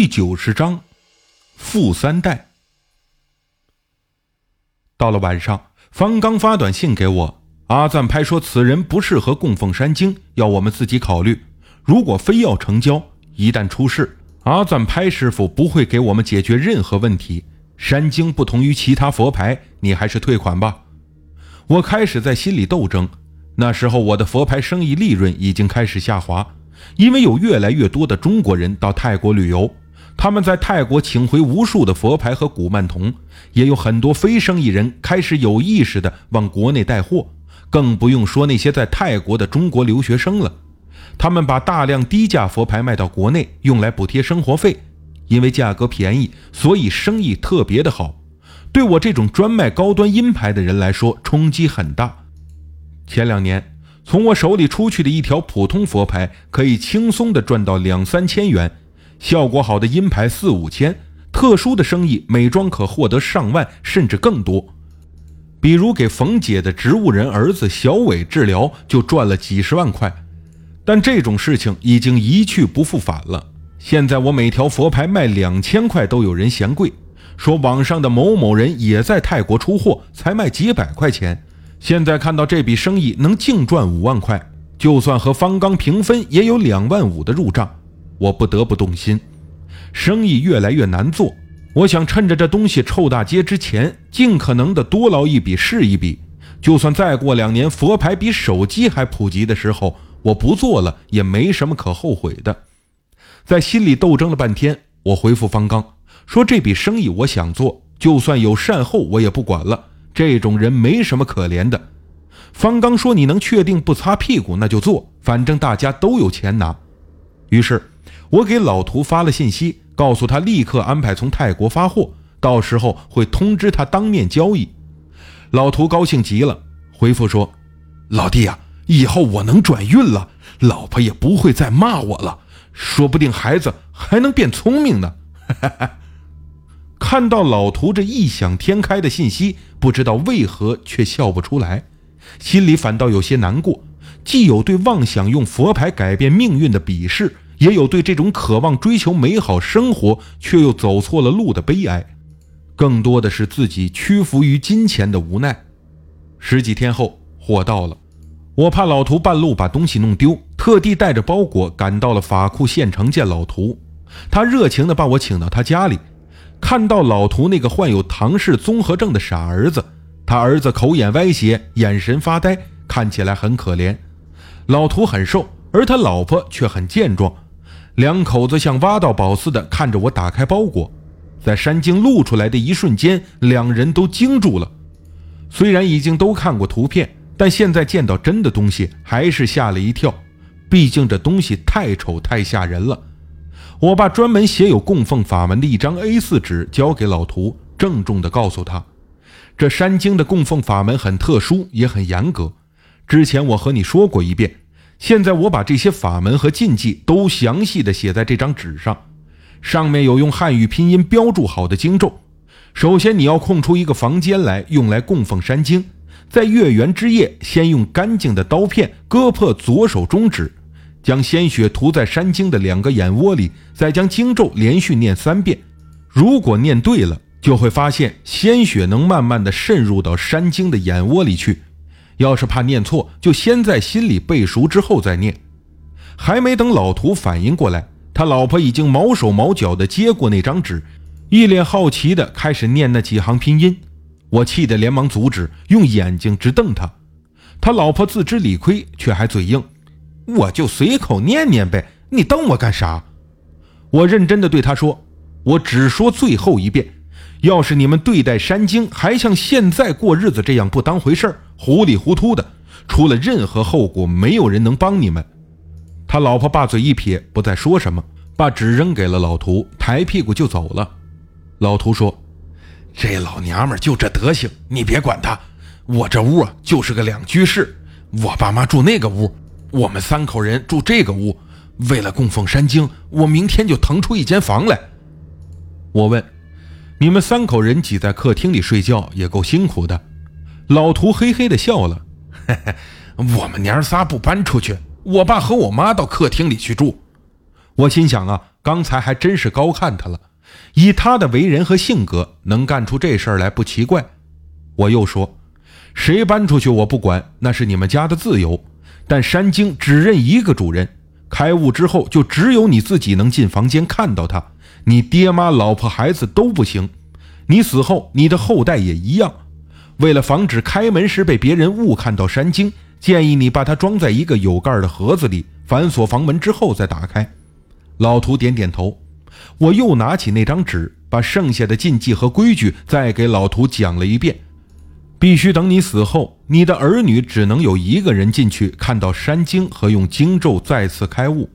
第九十章，富三代。到了晚上，方刚发短信给我，阿赞拍说此人不适合供奉山精，要我们自己考虑。如果非要成交，一旦出事，阿赞拍师傅不会给我们解决任何问题。山精不同于其他佛牌，你还是退款吧。我开始在心里斗争。那时候我的佛牌生意利润已经开始下滑。因为有越来越多的中国人到泰国旅游，他们在泰国请回无数的佛牌和古曼童，也有很多非生意人开始有意识的往国内带货，更不用说那些在泰国的中国留学生了。他们把大量低价佛牌卖到国内，用来补贴生活费，因为价格便宜，所以生意特别的好。对我这种专卖高端阴牌的人来说，冲击很大。前两年。从我手里出去的一条普通佛牌，可以轻松的赚到两三千元；效果好的阴牌四五千，特殊的生意美妆可获得上万甚至更多。比如给冯姐的植物人儿子小伟治疗，就赚了几十万块。但这种事情已经一去不复返了。现在我每条佛牌卖两千块都有人嫌贵，说网上的某某人也在泰国出货，才卖几百块钱。现在看到这笔生意能净赚五万块，就算和方刚平分，也有两万五的入账，我不得不动心。生意越来越难做，我想趁着这东西臭大街之前，尽可能的多捞一笔是一笔。就算再过两年佛牌比手机还普及的时候，我不做了也没什么可后悔的。在心里斗争了半天，我回复方刚说：“这笔生意我想做，就算有善后，我也不管了。”这种人没什么可怜的。方刚说：“你能确定不擦屁股，那就做，反正大家都有钱拿。”于是，我给老涂发了信息，告诉他立刻安排从泰国发货，到时候会通知他当面交易。老涂高兴极了，回复说：“老弟呀，以后我能转运了，老婆也不会再骂我了，说不定孩子还能变聪明呢。”哈哈。看到老涂这异想天开的信息，不知道为何却笑不出来，心里反倒有些难过。既有对妄想用佛牌改变命运的鄙视，也有对这种渴望追求美好生活却又走错了路的悲哀，更多的是自己屈服于金钱的无奈。十几天后，货到了，我怕老图半路把东西弄丢，特地带着包裹赶到了法库县城见老图。他热情地把我请到他家里。看到老图那个患有唐氏综合症的傻儿子，他儿子口眼歪斜，眼神发呆，看起来很可怜。老图很瘦，而他老婆却很健壮，两口子像挖到宝似的看着我打开包裹，在山精露出来的一瞬间，两人都惊住了。虽然已经都看过图片，但现在见到真的东西，还是吓了一跳。毕竟这东西太丑太吓人了。我把专门写有供奉法门的一张 A4 纸交给老涂，郑重地告诉他：“这山精的供奉法门很特殊，也很严格。之前我和你说过一遍，现在我把这些法门和禁忌都详细地写在这张纸上，上面有用汉语拼音标注好的经咒。首先，你要空出一个房间来，用来供奉山精。在月圆之夜，先用干净的刀片割破左手中指。”将鲜血涂在山精的两个眼窝里，再将经咒连续念三遍。如果念对了，就会发现鲜血能慢慢的渗入到山精的眼窝里去。要是怕念错，就先在心里背熟之后再念。还没等老涂反应过来，他老婆已经毛手毛脚的接过那张纸，一脸好奇的开始念那几行拼音。我气得连忙阻止，用眼睛直瞪他。他老婆自知理亏，却还嘴硬。我就随口念念呗，你瞪我干啥？我认真的对他说：“我只说最后一遍，要是你们对待山精还像现在过日子这样不当回事儿、糊里糊涂的，出了任何后果，没有人能帮你们。”他老婆把嘴一撇，不再说什么，把纸扔给了老涂，抬屁股就走了。老涂说：“这老娘们就这德行，你别管她。我这屋啊就是个两居室，我爸妈住那个屋。”我们三口人住这个屋，为了供奉山精，我明天就腾出一间房来。我问：“你们三口人挤在客厅里睡觉也够辛苦的。”老涂嘿嘿的笑了：“嘿嘿，我们娘仨不搬出去，我爸和我妈到客厅里去住。”我心想啊，刚才还真是高看他了。以他的为人和性格，能干出这事儿来不奇怪。我又说，谁搬出去我不管，那是你们家的自由。但山精只认一个主人，开悟之后就只有你自己能进房间看到他，你爹妈、老婆、孩子都不行。你死后，你的后代也一样。为了防止开门时被别人误看到山精，建议你把它装在一个有盖的盒子里，反锁房门之后再打开。老图点点头。我又拿起那张纸，把剩下的禁忌和规矩再给老图讲了一遍。必须等你死后，你的儿女只能有一个人进去看到山精和用经咒再次开悟。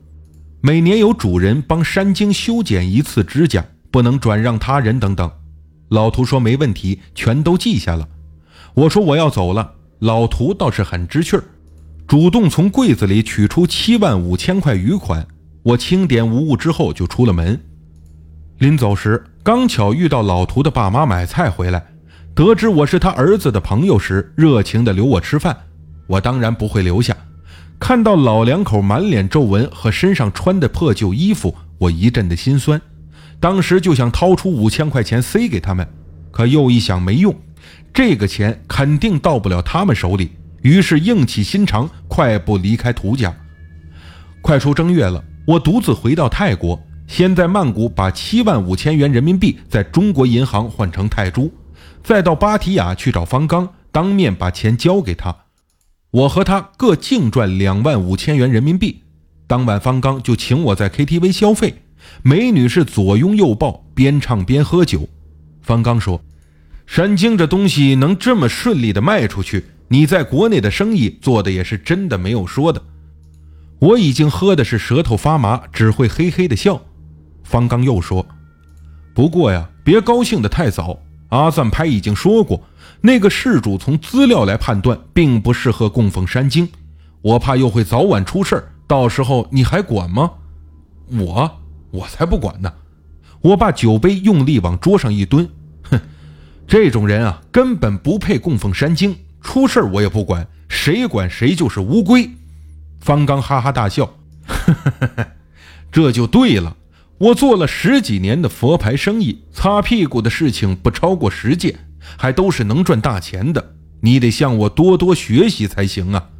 每年有主人帮山精修剪一次指甲，不能转让他人等等。老图说没问题，全都记下了。我说我要走了，老图倒是很知趣儿，主动从柜子里取出七万五千块余款。我清点无误之后就出了门。临走时，刚巧遇到老图的爸妈买菜回来。得知我是他儿子的朋友时，热情地留我吃饭。我当然不会留下。看到老两口满脸皱纹和身上穿的破旧衣服，我一阵的心酸。当时就想掏出五千块钱塞给他们，可又一想没用，这个钱肯定到不了他们手里。于是硬起心肠，快步离开涂家。快出正月了，我独自回到泰国，先在曼谷把七万五千元人民币在中国银行换成泰铢。再到芭提雅去找方刚，当面把钱交给他。我和他各净赚两万五千元人民币。当晚方刚就请我在 KTV 消费，美女是左拥右抱，边唱边喝酒。方刚说：“山精这东西能这么顺利的卖出去，你在国内的生意做的也是真的没有说的。”我已经喝的是舌头发麻，只会嘿嘿的笑。方刚又说：“不过呀，别高兴的太早。”阿赞拍已经说过，那个事主从资料来判断，并不适合供奉山精。我怕又会早晚出事儿，到时候你还管吗？我我才不管呢！我把酒杯用力往桌上一蹲，哼，这种人啊，根本不配供奉山精。出事儿我也不管，谁管谁就是乌龟。方刚哈哈大笑，这就对了。我做了十几年的佛牌生意，擦屁股的事情不超过十件，还都是能赚大钱的。你得向我多多学习才行啊！